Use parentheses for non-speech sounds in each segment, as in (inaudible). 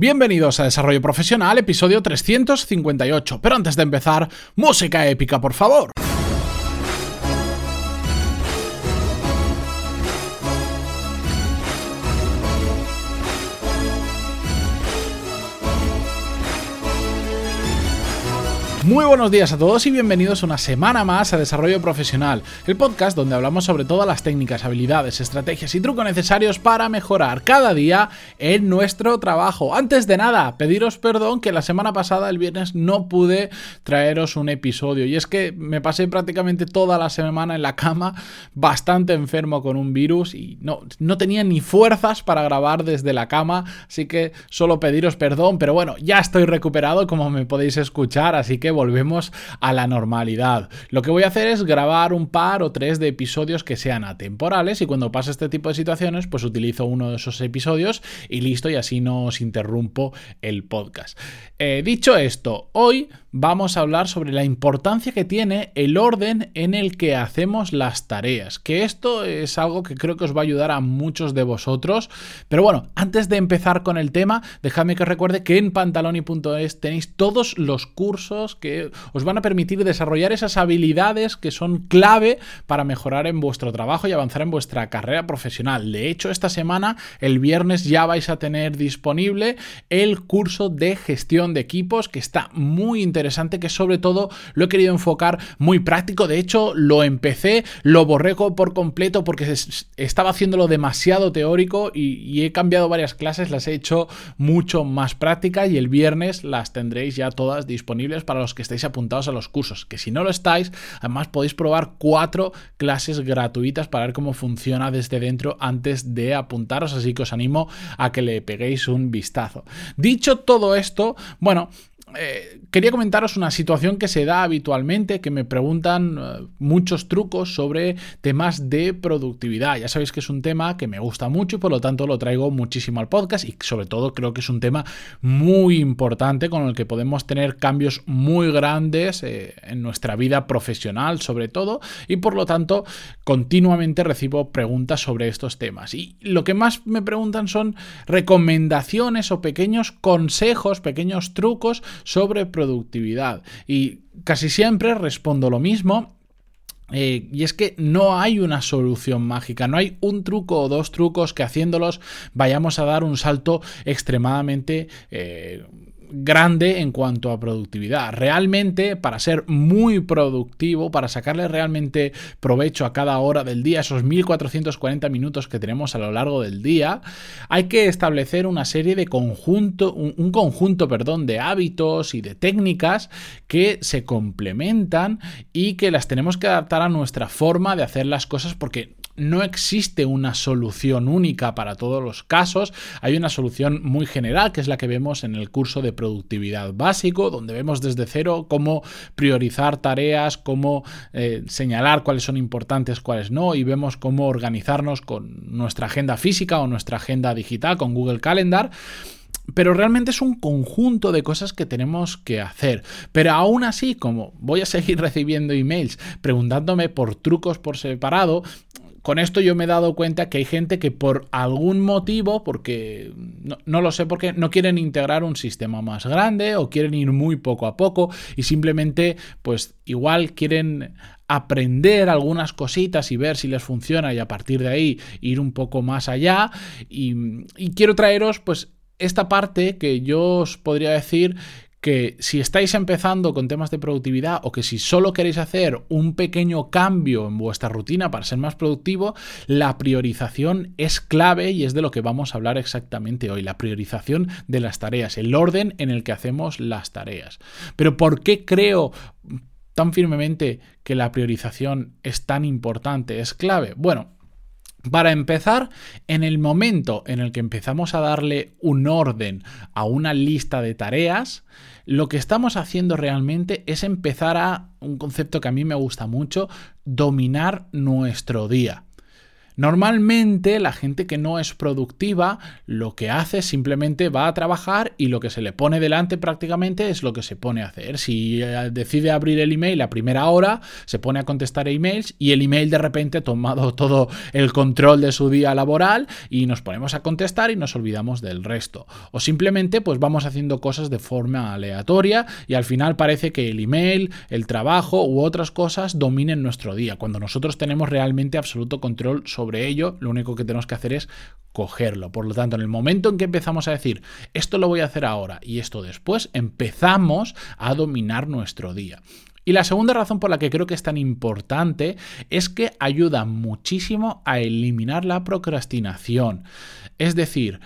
Bienvenidos a Desarrollo Profesional, episodio 358. Pero antes de empezar, música épica, por favor. Muy buenos días a todos y bienvenidos una semana más a Desarrollo Profesional, el podcast donde hablamos sobre todas las técnicas, habilidades, estrategias y trucos necesarios para mejorar cada día en nuestro trabajo. Antes de nada, pediros perdón que la semana pasada, el viernes, no pude traeros un episodio y es que me pasé prácticamente toda la semana en la cama bastante enfermo con un virus y no, no tenía ni fuerzas para grabar desde la cama, así que solo pediros perdón, pero bueno, ya estoy recuperado como me podéis escuchar, así que volvemos a la normalidad. Lo que voy a hacer es grabar un par o tres de episodios que sean atemporales y cuando pase este tipo de situaciones, pues utilizo uno de esos episodios y listo, y así no os interrumpo el podcast. Eh, dicho esto, hoy vamos a hablar sobre la importancia que tiene el orden en el que hacemos las tareas, que esto es algo que creo que os va a ayudar a muchos de vosotros. Pero bueno, antes de empezar con el tema, dejadme que recuerde que en pantaloni.es tenéis todos los cursos que os van a permitir desarrollar esas habilidades que son clave para mejorar en vuestro trabajo y avanzar en vuestra carrera profesional. De hecho, esta semana, el viernes, ya vais a tener disponible el curso de gestión de equipos que está muy interesante que sobre todo lo he querido enfocar muy práctico. De hecho, lo empecé, lo borré por completo porque estaba haciéndolo demasiado teórico y, he cambiado varias clases, las he hecho mucho más prácticas y el viernes las tendréis ya todas disponibles para los que estéis apuntados a los cursos. Que si no lo estáis, además podéis probar cuatro clases gratuitas para ver cómo funciona desde dentro antes de apuntaros, así que os animo a que le peguéis un vistazo. Dicho todo esto, bueno, eh, quería comentaros una situación que se da habitualmente, que me preguntan eh, muchos trucos sobre temas de productividad. Ya sabéis que es un tema que me gusta mucho y por lo tanto lo traigo muchísimo al podcast y sobre todo creo que es un tema muy importante con el que podemos tener cambios muy grandes eh, en nuestra vida profesional sobre todo y por lo tanto continuamente recibo preguntas sobre estos temas. Y lo que más me preguntan son recomendaciones o pequeños consejos, pequeños trucos sobre productividad. Y casi siempre respondo lo mismo. Eh, y es que no hay una solución mágica, no hay un truco o dos trucos que haciéndolos vayamos a dar un salto extremadamente eh, grande en cuanto a productividad. Realmente, para ser muy productivo, para sacarle realmente provecho a cada hora del día, esos 1440 minutos que tenemos a lo largo del día, hay que establecer una serie de conjunto, un, conjunto, perdón, de hábitos y de técnicas que se complementan y que las tenemos que adaptar a nuestra forma de hacer las cosas porque no existe una solución única para todos los casos, hay una solución muy general que es la que vemos en el curso de productividad básico, donde vemos desde cero cómo priorizar tareas, cómo eh, señalar cuáles son importantes, cuáles no, y vemos cómo organizarnos con nuestra agenda física o nuestra agenda digital con Google Calendar pero realmente es un conjunto de cosas que tenemos que hacer. Pero aún así, como voy a seguir (laughs) recibiendo emails preguntándome por trucos por separado, con esto yo me he dado cuenta que hay gente que por algún motivo, porque no, lo sé por qué, no quieren integrar un sistema más grande o quieren ir muy poco a poco y simplemente pues igual quieren aprender algunas cositas y ver si les funciona y a partir de ahí ir un poco más allá. Y, y quiero traeros pues esta parte que yo os podría decir que si estáis empezando con temas de productividad o que si solo queréis hacer un pequeño cambio en vuestra rutina para ser más productivo, la priorización es clave y es de lo que vamos a hablar exactamente hoy, la priorización de las tareas, el orden en el que hacemos las tareas. Pero ¿por qué creo tan firmemente que la priorización es tan importante, es clave? Bueno, para empezar, en el momento en el que empezamos a darle un orden a una lista de tareas, lo que estamos haciendo realmente es empezar a un concepto que a mí me gusta mucho, dominar nuestro día. Normalmente la gente que no es productiva lo que hace simplemente va a trabajar y lo que se le pone delante prácticamente es lo que se pone a hacer. Si eh, decide abrir el email a primera hora, se pone a contestar emails y el email de repente ha tomado (laughs) todo el control de su día laboral y nos ponemos a contestar y nos olvidamos del resto. O simplemente pues vamos haciendo cosas de forma aleatoria y al final parece que el email, el trabajo u otras cosas dominen nuestro día. Cuando nosotros tenemos realmente absoluto control sobre ello, lo único que tenemos que hacer es cogerlo. Por lo tanto, en el momento en que empezamos a decir esto lo voy a hacer ahora y esto después, empezamos a dominar nuestro día. Y la segunda razón por la que creo que es tan importante es que ayuda muchísimo a eliminar la procrastinación. Es decir,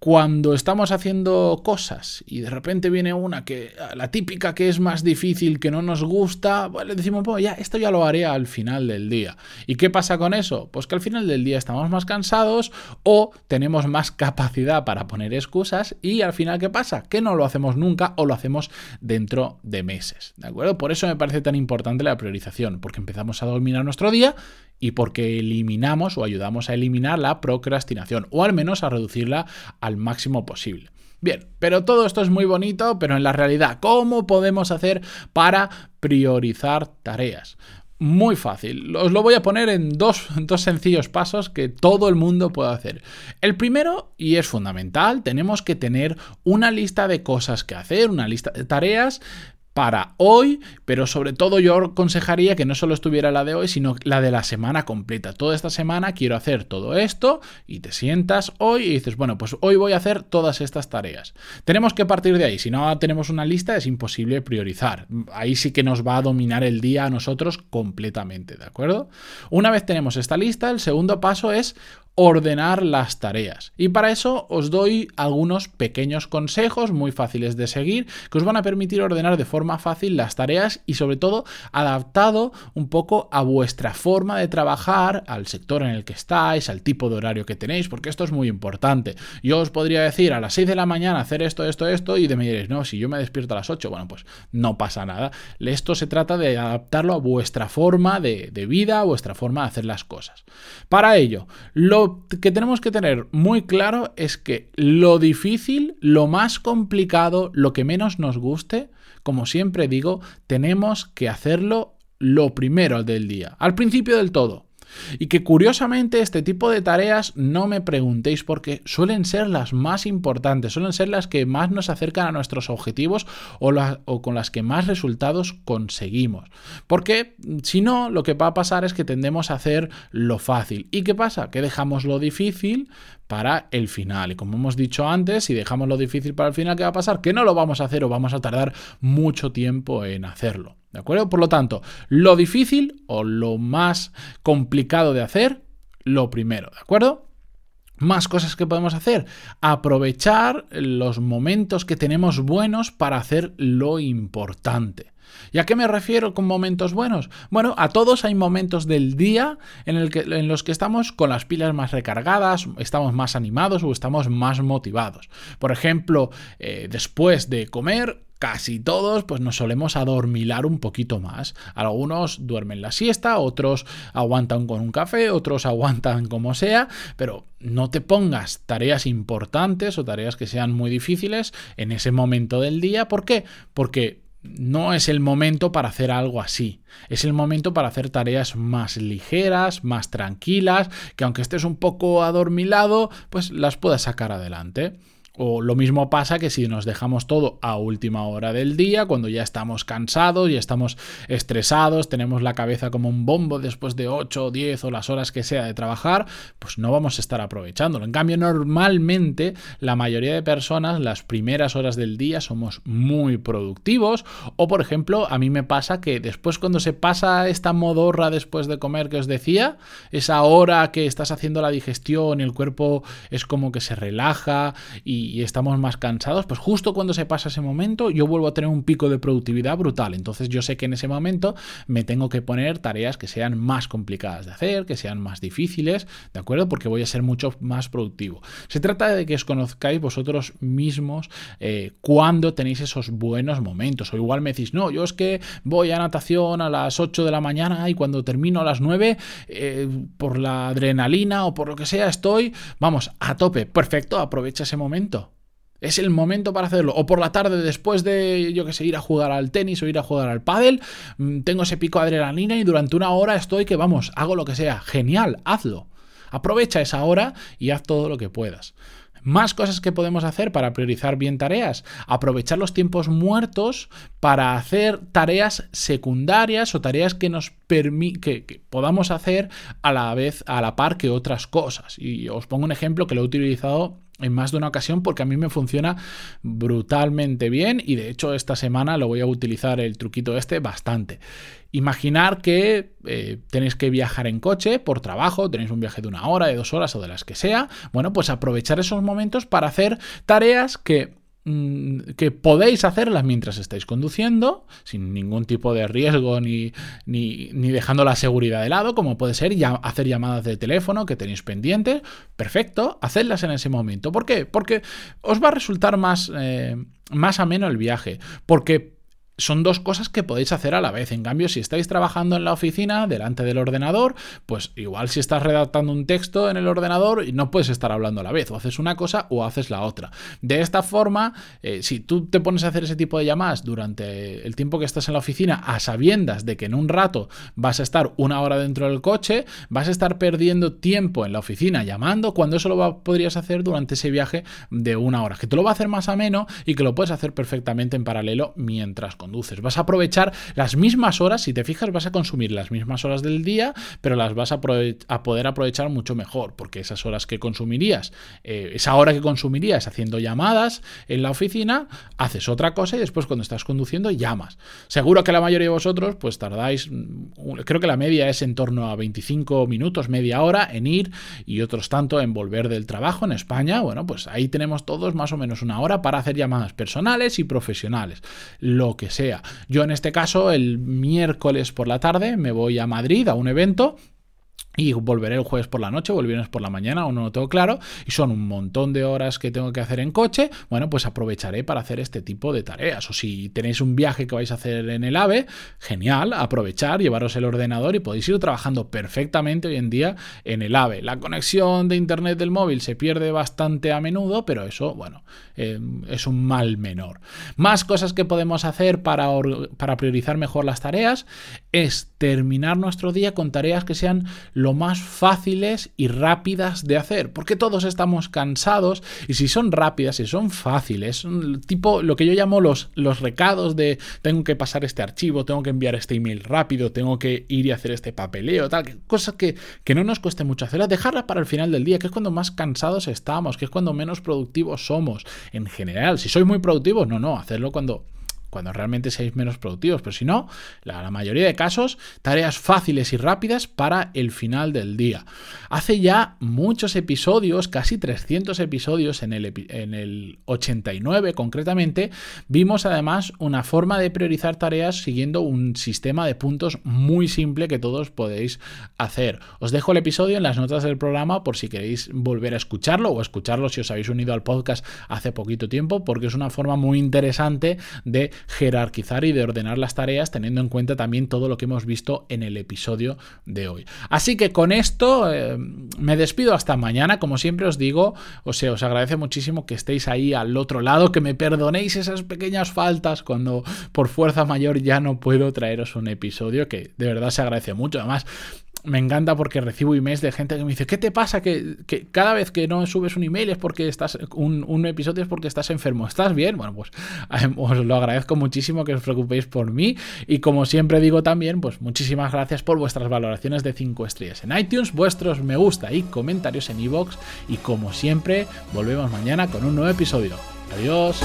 cuando estamos haciendo cosas y de repente viene una que, la típica que es más difícil, que no nos gusta, pues le decimos, pues ya, esto ya lo haré al final del día. ¿Y qué pasa con eso? Pues que al final del día estamos más cansados o tenemos más capacidad para poner excusas y al final, ¿qué pasa? Que no lo hacemos nunca o lo hacemos dentro de meses. ¿De acuerdo? Por eso me parece tan importante la priorización, porque empezamos a dominar nuestro día y porque eliminamos o ayudamos a eliminar la procrastinación o al menos a reducirla al máximo posible. Bien, pero todo esto es muy bonito, pero en la realidad, ¿cómo podemos hacer para priorizar tareas? Muy fácil. Os lo voy a poner en dos, dos, sencillos pasos que todo el mundo puede hacer. El primero, y es fundamental, tenemos que tener una lista de cosas que hacer, una lista de tareas para hoy, pero sobre todo yo aconsejaría que no solo estuviera la de hoy, sino la de la semana completa. Toda esta semana quiero hacer todo esto y te sientas hoy y dices, bueno, pues hoy voy a hacer todas estas tareas. Tenemos que partir de ahí. Si no tenemos una lista es imposible priorizar. Ahí sí que nos va a dominar el día a nosotros completamente, ¿de acuerdo? Una vez tenemos esta lista, el segundo paso es ordenar las tareas. Y para eso os doy algunos pequeños consejos muy fáciles de seguir que os van a permitir ordenar de forma fácil las tareas y sobre todo adaptado un poco a vuestra forma de trabajar, al sector en el que estáis, al tipo de horario que tenéis, porque esto es muy importante. Yo os podría decir a las 6 de la mañana hacer esto, esto, esto y de me diréis, no, si yo me despierto a las 8, bueno, pues no pasa nada. Esto se trata de adaptarlo a vuestra forma de, vida, a vuestra forma de hacer las cosas. Para ello, lo que tenemos que tener muy claro es que lo difícil, lo más complicado, lo que menos nos guste, como siempre digo, tenemos que hacerlo lo primero del día, al principio del todo. Y que curiosamente este tipo de tareas no me preguntéis porque suelen ser las más importantes, suelen ser las que más nos acercan a nuestros objetivos o, con las que más resultados conseguimos. Porque si no, lo que va a pasar es que tendemos a hacer lo fácil. ¿Y qué pasa? Que dejamos lo difícil para el final. Y como hemos dicho antes, si dejamos lo difícil para el final, ¿qué va a pasar? Que no lo vamos a hacer o vamos a tardar mucho tiempo en hacerlo. ¿De acuerdo? Por lo tanto, lo difícil o lo más complicado de hacer, lo primero, ¿de acuerdo? Más cosas que podemos hacer. Aprovechar los momentos que tenemos buenos para hacer lo importante. ¿Y a qué me refiero con momentos buenos? Bueno, a todos hay momentos del día en, los que estamos con las pilas más recargadas, estamos más animados o estamos más motivados. Por ejemplo, eh, después de comer, casi todos pues nos solemos adormilar un poquito más. Algunos duermen la siesta, otros aguantan con un café, otros aguantan como sea, pero no te pongas tareas importantes o tareas que sean muy difíciles en ese momento del día. ¿Por qué? Porque no es el momento para hacer algo así. Es el momento para hacer tareas más ligeras, más tranquilas, que aunque estés un poco adormilado, pues las puedas sacar adelante. O lo mismo pasa que si nos dejamos todo a última hora del día, cuando ya estamos cansados, y estamos estresados, tenemos la cabeza como un bombo después de 8 o 10 o las horas que sea de trabajar, pues no vamos a estar aprovechándolo. En cambio, normalmente la mayoría de personas las primeras horas del día somos muy productivos o por ejemplo, a mí me pasa que después cuando se pasa esta modorra después de comer que os decía, esa hora que estás haciendo la digestión, el cuerpo es como que se relaja y y estamos más cansados, pues justo cuando se pasa ese momento yo vuelvo a tener un pico de productividad brutal. Entonces yo sé que en ese momento me tengo que poner tareas que sean más complicadas de hacer, que sean más difíciles, ¿de acuerdo? Porque voy a ser mucho más productivo. Se trata de que os conozcáis vosotros mismos eh, cuando tenéis esos buenos momentos. O igual me decís, no, yo es que voy a natación a las 8 de la mañana y cuando termino a las 9, eh, por la adrenalina o por lo que sea, estoy, vamos, a tope. Perfecto, aprovecha ese momento. Es el momento para hacerlo. O por la tarde, después de, yo que sé, ir a jugar al tenis o ir a jugar al pádel, mm, tengo ese pico de adrenalina y durante una hora estoy que, vamos, hago lo que sea. Genial, hazlo. Aprovecha esa hora y haz todo lo que puedas. Más cosas que podemos hacer para priorizar bien tareas. Aprovechar los tiempos muertos para hacer tareas secundarias o tareas que nos que, que, podamos hacer a la vez, a la par que otras cosas. Y os pongo un ejemplo que lo he utilizado en más de una ocasión porque a mí me funciona brutalmente bien y de hecho esta semana lo voy a utilizar el truquito este bastante. Imaginar que eh, tenéis que viajar en coche por trabajo, tenéis un viaje de una hora, de dos horas o de las que sea. Bueno, pues aprovechar esos momentos para hacer tareas que que podéis hacerlas mientras estáis conduciendo, sin ningún tipo de riesgo ni, ni, dejando la seguridad de lado, como puede ser ya hacer llamadas de teléfono que tenéis pendientes. Perfecto, hacedlas en ese momento. ¿Por qué? Porque os va a resultar más, eh, más ameno el viaje. Porque son dos cosas que podéis hacer a la vez. En cambio, si estáis trabajando en la oficina, delante del ordenador, pues igual si estás redactando un texto en el ordenador, no puedes estar hablando a la vez. O haces una cosa o haces la otra. De esta forma, eh, si tú te pones a hacer ese tipo de llamadas durante el tiempo que estás en la oficina, a sabiendas de que en un rato vas a estar una hora dentro del coche, vas a estar perdiendo tiempo en la oficina llamando, cuando eso lo podrías hacer durante ese viaje de una hora. Que te lo va a hacer más ameno y que lo puedes hacer perfectamente en paralelo mientras con Vas a aprovechar las mismas horas, si te fijas, vas a consumir las mismas horas del día, pero las vas a, poder aprovechar mucho mejor, porque esas horas que consumirías, eh, esa hora que consumirías haciendo llamadas en la oficina, haces otra cosa y después cuando estás conduciendo llamas. Seguro que la mayoría de vosotros, pues tardáis, mm, creo que la media es en torno a 25 minutos, media hora en ir y otros tanto en volver del trabajo en España. Bueno, pues ahí tenemos todos más o menos una hora para hacer llamadas personales y profesionales, lo que sea yo en este caso, el miércoles por la tarde me voy a Madrid a un evento y volveré el jueves por la noche o por la mañana, aún no lo tengo claro, y son un montón de horas que tengo que hacer en coche, bueno, pues aprovecharé para hacer este tipo de tareas. O si tenéis un viaje que vais a hacer en el AVE, genial, aprovechar, llevaros el ordenador y podéis ir trabajando perfectamente hoy en día en el AVE. La conexión de internet del móvil se pierde bastante a menudo, pero eso, bueno, eh, es un mal menor. Más cosas que podemos hacer para, para priorizar mejor las tareas es terminar nuestro día con tareas que sean lo más fáciles y rápidas de hacer, porque todos estamos cansados y si son rápidas, si son fáciles, tipo lo que yo llamo los, los recados de tengo que pasar este archivo, tengo que enviar este email rápido, tengo que ir y hacer este papeleo, tal, cosas que, que no nos cueste mucho hacerlas, dejarlas para el final del día, que es cuando más cansados estamos, que es cuando menos productivos somos en general. Si sois muy productivos, no, no, hacerlo cuando cuando realmente seáis menos productivos, pero si no, la, mayoría de casos, tareas fáciles y rápidas para el final del día. Hace ya muchos episodios, casi 300 episodios en el, en el 89 concretamente, vimos además una forma de priorizar tareas siguiendo un sistema de puntos muy simple que todos podéis hacer. Os dejo el episodio en las notas del programa por si queréis volver a escucharlo o escucharlo si os habéis unido al podcast hace poquito tiempo, porque es una forma muy interesante de jerarquizar y de ordenar las tareas teniendo en cuenta también todo lo que hemos visto en el episodio de hoy. Así que con esto eh, me despido hasta mañana. Como siempre os digo, o sea, os agradece muchísimo que estéis ahí al otro lado, que me perdonéis esas pequeñas faltas cuando por fuerza mayor ya no puedo traeros un episodio que de verdad se agradece mucho. Además, me encanta porque recibo emails de gente que me dice, ¿qué te pasa? Que, cada vez que no subes un email es porque estás, un, episodio es porque estás enfermo. ¿Estás bien? Bueno, pues (laughs) os lo agradezco muchísimo que os preocupéis por mí. Y como siempre digo también, pues muchísimas gracias por vuestras valoraciones de 5 estrellas en iTunes, vuestros me gusta y comentarios en iVoox. Y como siempre, volvemos mañana con un nuevo episodio. Adiós.